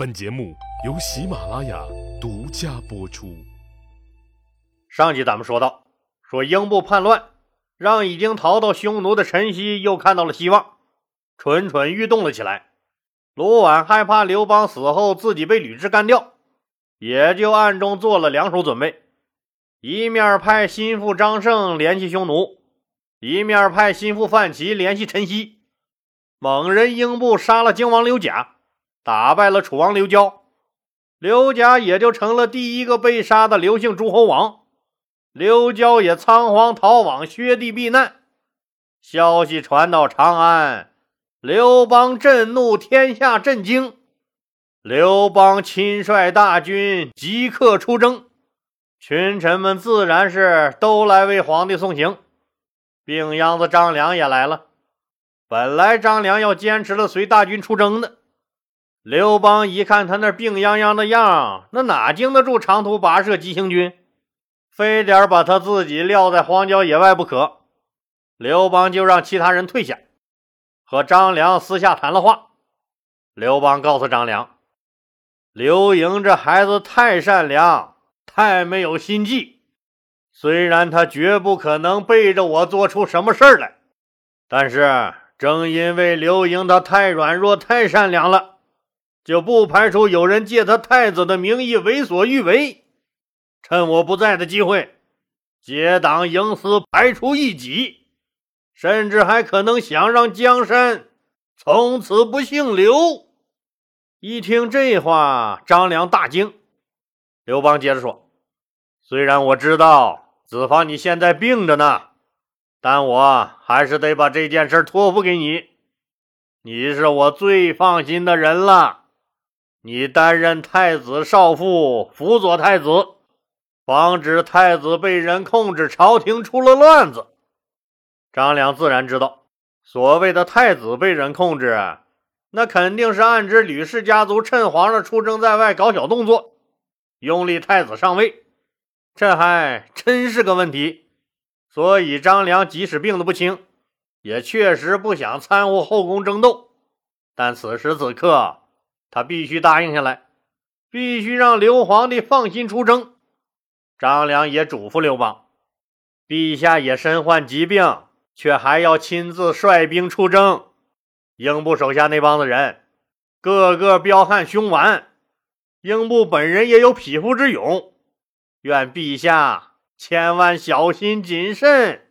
本节目由喜马拉雅独家播出。上集咱们说到，说英布叛乱，让已经逃到匈奴的陈豨又看到了希望，蠢蠢欲动了起来。卢绾害怕刘邦死后自己被吕雉干掉，也就暗中做了两手准备：一面派心腹张胜联系匈奴，一面派心腹范齐联系陈豨。猛人英布杀了荆王刘贾。打败了楚王刘交，刘家也就成了第一个被杀的刘姓诸侯王。刘交也仓皇逃往薛地避难。消息传到长安，刘邦震怒，天下震惊。刘邦亲率大军即刻出征，群臣们自然是都来为皇帝送行。病秧子张良也来了。本来张良要坚持了随大军出征的。刘邦一看他那病殃殃的样，那哪经得住长途跋涉急行军？非得把他自己撂在荒郊野外不可。刘邦就让其他人退下，和张良私下谈了话。刘邦告诉张良：“刘盈这孩子太善良，太没有心计。虽然他绝不可能背着我做出什么事儿来，但是正因为刘盈他太软弱、太善良了。”就不排除有人借他太子的名义为所欲为，趁我不在的机会结党营私，排除异己，甚至还可能想让江山从此不姓刘。一听这话，张良大惊。刘邦接着说：“虽然我知道子房你现在病着呢，但我还是得把这件事托付给你。你是我最放心的人了。”你担任太子少傅，辅佐太子，防止太子被人控制，朝廷出了乱子。张良自然知道，所谓的太子被人控制，那肯定是暗指吕氏家族趁皇上出征在外搞小动作，拥立太子上位。这还真是个问题。所以张良即使病得不轻，也确实不想参悟后宫争斗。但此时此刻，他必须答应下来，必须让刘皇帝放心出征。张良也嘱咐刘邦：“陛下也身患疾病，却还要亲自率兵出征。英布手下那帮子人，个个彪悍凶顽，英布本人也有匹夫之勇。愿陛下千万小心谨慎，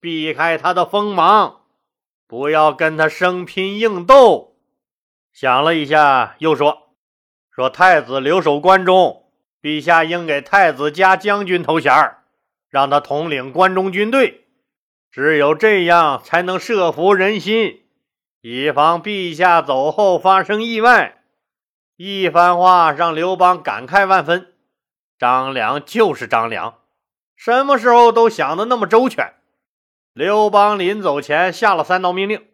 避开他的锋芒，不要跟他生拼硬斗。”想了一下，又说：“说太子留守关中，陛下应给太子加将军头衔让他统领关中军队。只有这样，才能慑服人心，以防陛下走后发生意外。”一番话让刘邦感慨万分。张良就是张良，什么时候都想的那么周全。刘邦临走前下了三道命令。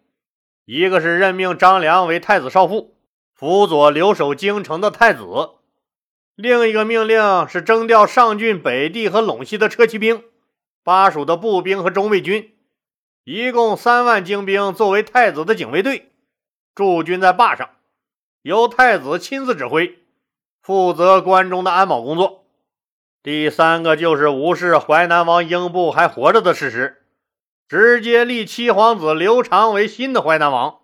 一个是任命张良为太子少傅，辅佐留守京城的太子；另一个命令是征调上郡、北地和陇西的车骑兵、巴蜀的步兵和中卫军，一共三万精兵作为太子的警卫队，驻军在坝上，由太子亲自指挥，负责关中的安保工作。第三个就是无视淮南王英布还活着的事实。直接立七皇子刘长为新的淮南王。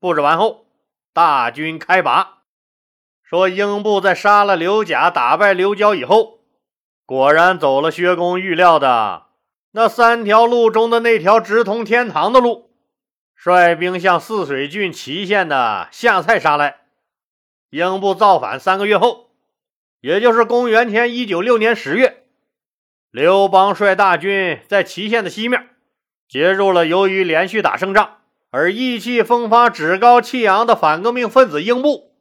布置完后，大军开拔。说英布在杀了刘贾、打败刘交以后，果然走了薛公预料的那三条路中的那条直通天堂的路，率兵向泗水郡祁县的下蔡杀来。英布造反三个月后，也就是公元前一九六年十月，刘邦率大军在祁县的西面。接入了由于连续打胜仗而意气风发、趾高气扬的反革命分子英布，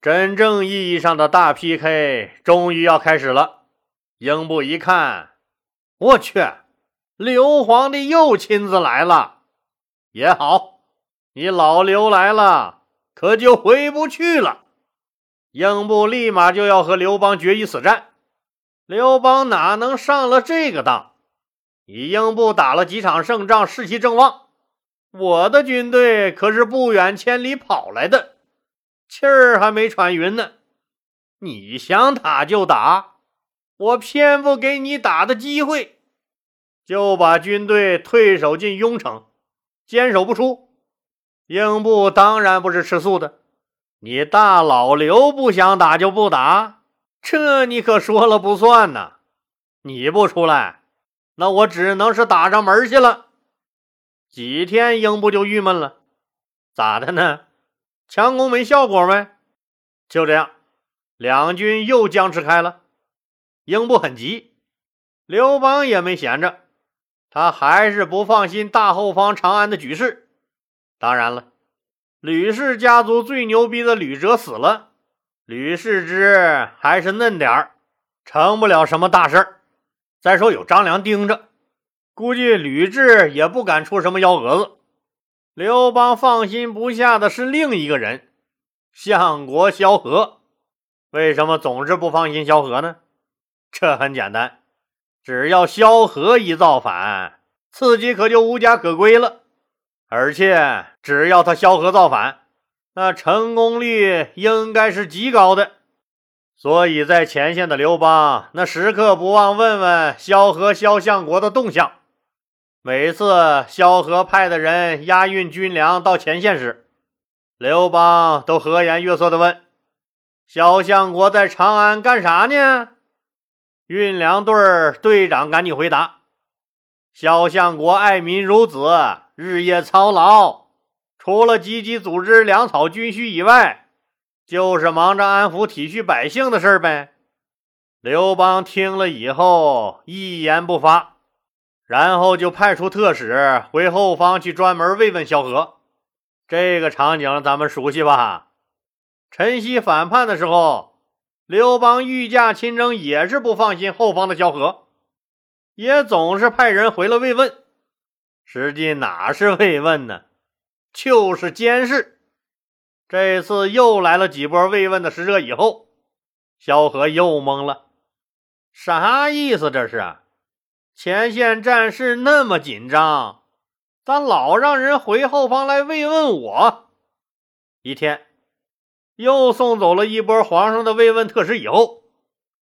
真正意义上的大 PK 终于要开始了。英布一看，我去，刘皇帝又亲自来了，也好，你老刘来了，可就回不去了。英布立马就要和刘邦决一死战，刘邦哪能上了这个当？你英布打了几场胜仗，士气正旺。我的军队可是不远千里跑来的，气儿还没喘匀呢，你想打就打，我偏不给你打的机会，就把军队退守进雍城，坚守不出。英布当然不是吃素的，你大老刘不想打就不打，这你可说了不算呐！你不出来，那我只能是打上门去了。几天，英布就郁闷了，咋的呢？强攻没效果呗？就这样，两军又僵持开了。英布很急，刘邦也没闲着，他还是不放心大后方长安的局势。当然了，吕氏家族最牛逼的吕哲死了，吕氏之还是嫩点儿，成不了什么大事儿。再说有张良盯着，估计吕雉也不敢出什么幺蛾子。刘邦放心不下的是另一个人，相国萧何。为什么总是不放心萧何呢？这很简单，只要萧何一造反，自己可就无家可归了。而且，只要他萧何造反，那成功率应该是极高的。所以在前线的刘邦，那时刻不忘问问萧何、萧相国的动向。每次萧何派的人押运军粮到前线时，刘邦都和颜悦色地问：“萧相国在长安干啥呢？”运粮队队长赶紧回答：“萧相国爱民如子。”日夜操劳，除了积极组织粮草军需以外，就是忙着安抚体恤百姓的事呗。刘邦听了以后一言不发，然后就派出特使回后方去专门慰问萧何。这个场景咱们熟悉吧？陈豨反叛的时候，刘邦御驾亲征也是不放心后方的萧何，也总是派人回了慰问。实际哪是慰问呢，就是监视。这次又来了几波慰问的使者，以后萧何又懵了，啥意思？这是前线战事那么紧张，咋老让人回后方来慰问我？一天又送走了一波皇上的慰问特使以后，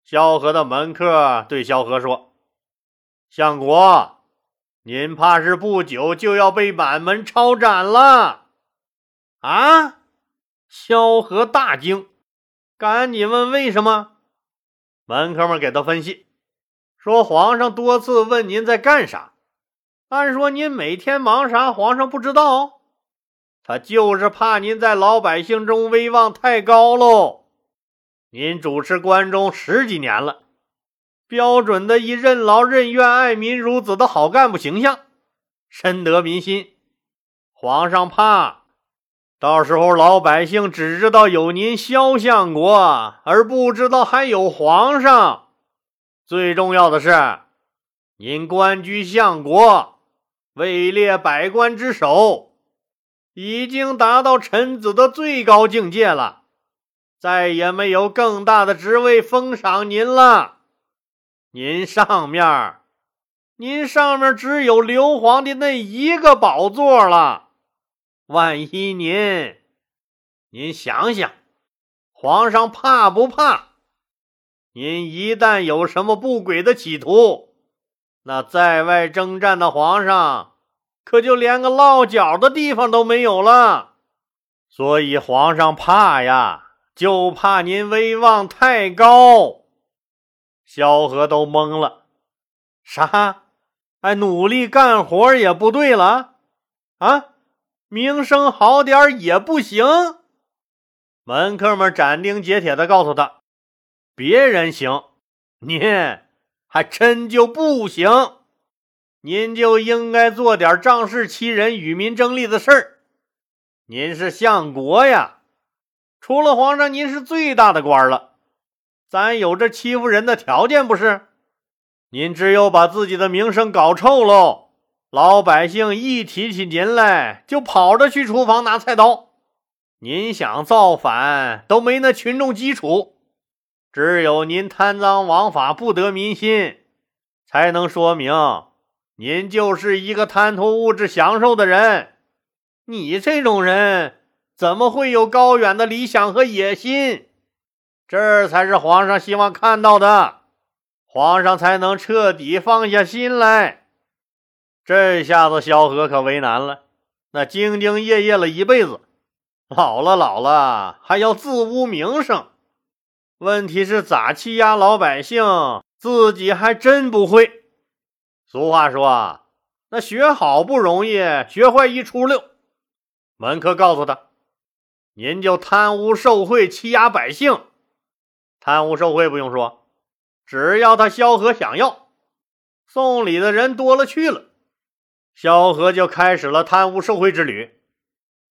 萧何的门客对萧何说：“相国。”您怕是不久就要被满门抄斩了啊！萧何大惊，赶紧问为什么。门客们给他分析说：“皇上多次问您在干啥，按说您每天忙啥，皇上不知道。他就是怕您在老百姓中威望太高喽。您主持关中十几年了。”标准的一任劳任怨、爱民如子的好干部形象，深得民心。皇上怕，到时候老百姓只知道有您萧相国，而不知道还有皇上。最重要的是，您官居相国，位列百官之首，已经达到臣子的最高境界了，再也没有更大的职位封赏您了。您上面，您上面只有刘皇的那一个宝座了。万一您，您想想，皇上怕不怕？您一旦有什么不轨的企图，那在外征战的皇上可就连个落脚的地方都没有了。所以皇上怕呀，就怕您威望太高。萧何都懵了，啥？哎，努力干活也不对了啊？名声好点也不行？门客们斩钉截铁的告诉他：“别人行，您还真就不行。您就应该做点仗势欺人、与民争利的事儿。您是相国呀，除了皇上，您是最大的官了。”咱有这欺负人的条件不是？您只有把自己的名声搞臭喽，老百姓一提起您来就跑着去厨房拿菜刀。您想造反都没那群众基础，只有您贪赃枉法不得民心，才能说明您就是一个贪图物质享受的人。你这种人怎么会有高远的理想和野心？这才是皇上希望看到的，皇上才能彻底放下心来。这下子萧何可为难了，那兢兢业业了一辈子，老了老了还要自污名声，问题是咋欺压老百姓，自己还真不会。俗话说啊，那学好不容易，学坏一出溜。门客告诉他：“您就贪污受贿，欺压百姓。贪污受贿不用说，只要他萧何想要，送礼的人多了去了。”萧何就开始了贪污受贿之旅。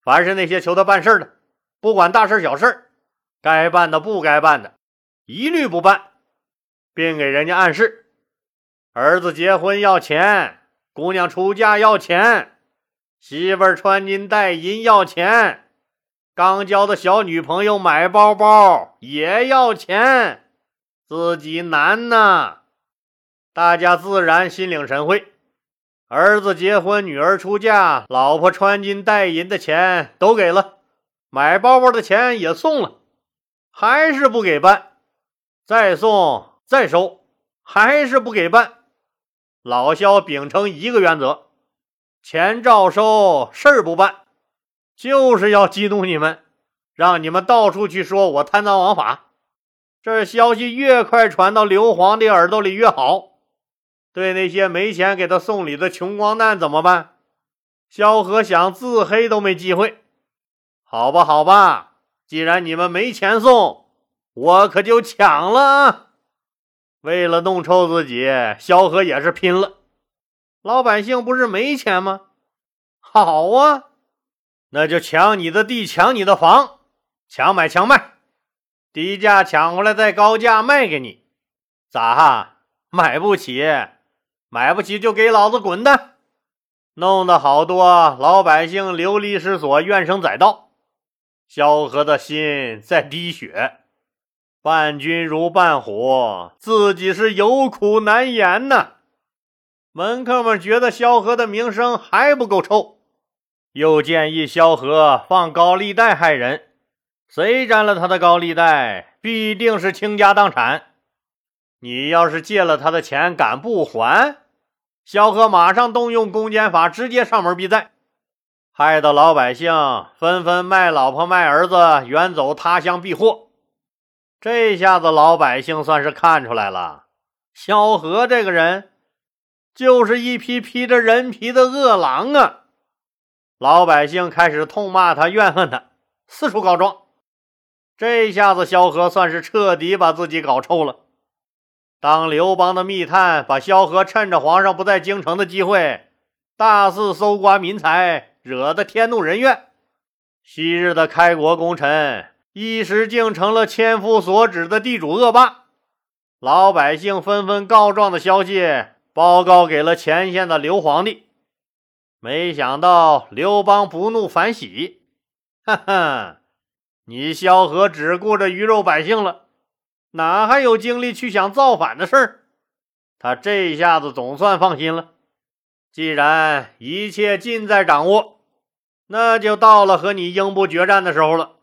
凡是那些求他办事的，不管大事小事，该办的不该办的，一律不办，并给人家暗示：儿子结婚要钱，姑娘出嫁要钱，媳妇儿穿金戴银要钱，刚交的小女朋友买包包也要钱，自己难呐！大家自然心领神会。儿子结婚，女儿出嫁，老婆穿金戴银的钱都给了，买包包的钱也送了，还是不给办，再送再收，还是不给办。老肖秉承一个原则：钱照收，事儿不办，就是要激怒你们，让你们到处去说我贪赃枉法。这消息越快传到刘皇帝耳朵里越好。对那些没钱给他送礼的穷光蛋怎么办？萧何想自黑都没机会。好吧，好吧，既然你们没钱送，我可就抢了啊。为了弄臭自己，萧何也是拼了。老百姓不是没钱吗？好啊，那就抢你的地，抢你的房，强买强卖，低价抢回来再高价卖给你。咋买不起？买不起就给老子滚蛋！弄得好多老百姓流离失所，怨声载道。萧何的心在滴血，伴君如伴虎，自己是有苦难言呐。门客们觉得萧何的名声还不够臭，又建议萧何放高利贷害人，谁沾了他的高利贷，必定是倾家荡产。你要是借了他的钱，敢不还？萧何马上动用公检法，直接上门逼债，害得老百姓纷纷卖老婆卖儿子，远走他乡避祸。这下子老百姓算是看出来了，萧何这个人就是一匹披着人皮的恶狼啊！老百姓开始痛骂他，怨恨他，四处告状。这下子萧何算是彻底把自己搞臭了。当刘邦的密探把萧何趁着皇上不在京城的机会，大肆搜刮民财，惹得天怒人怨。昔日的开国功臣，一时竟成了千夫所指的地主恶霸。老百姓纷纷告状的消息报告给了前线的刘皇帝。没想到刘邦不怒反喜，哈哈，你萧何只顾着鱼肉百姓了。哪还有精力去想造反的事儿？他这下子总算放心了。既然一切尽在掌握，那就到了和你英布决战的时候了。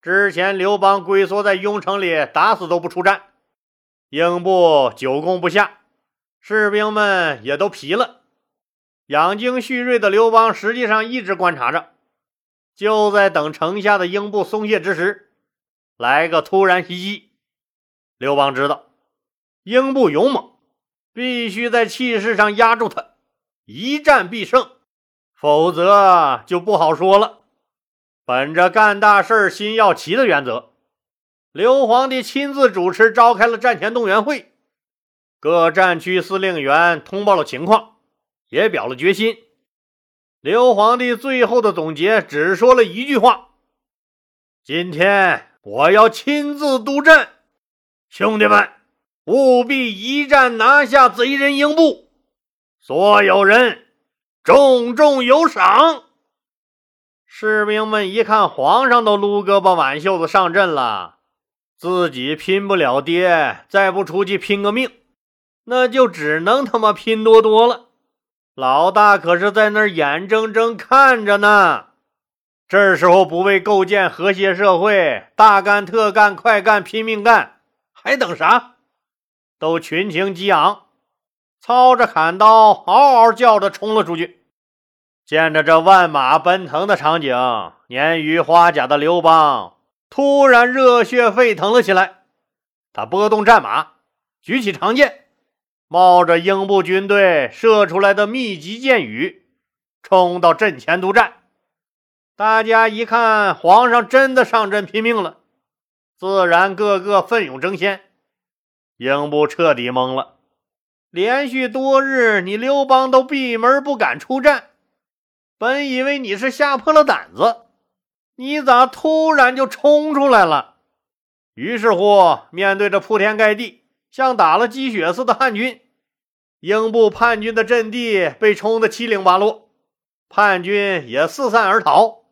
之前刘邦龟缩在雍城里，打死都不出战，英布久攻不下，士兵们也都疲了。养精蓄锐的刘邦实际上一直观察着，就在等城下的英布松懈之时，来个突然袭击。刘邦知道英布勇猛，必须在气势上压住他，一战必胜，否则就不好说了。本着干大事心要齐的原则，刘皇帝亲自主持召开了战前动员会，各战区司令员通报了情况，也表了决心。刘皇帝最后的总结只说了一句话：“今天我要亲自督战。”兄弟们，务必一战拿下贼人英布！所有人重重有赏。士兵们一看皇上都撸胳膊挽袖子上阵了，自己拼不了爹，再不出去拼个命，那就只能他妈拼多多了。老大可是在那儿眼睁睁看着呢。这时候不为构建和谐社会大干特干快干拼命干，还等啥？都群情激昂，操着砍刀，嗷嗷叫着冲了出去。见着这万马奔腾的场景，年逾花甲的刘邦突然热血沸腾了起来。他拨动战马，举起长剑，冒着英布军队射出来的密集箭雨，冲到阵前督战。大家一看，皇上真的上阵拼命了，自然个个奋勇争先。英布彻底懵了，连续多日你刘邦都闭门不敢出战。本以为你是吓破了胆子，你咋突然就冲出来了？于是乎，面对着铺天盖地、像打了鸡血似的汉军，英布叛军的阵地被冲得七零八落，叛军也四散而逃。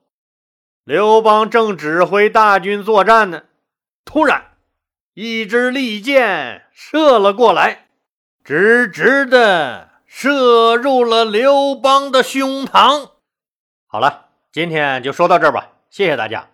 刘邦正指挥大军作战呢，突然，一支利箭射了过来，直直的射入了刘邦的胸膛。好了，今天就说到这儿吧，谢谢大家。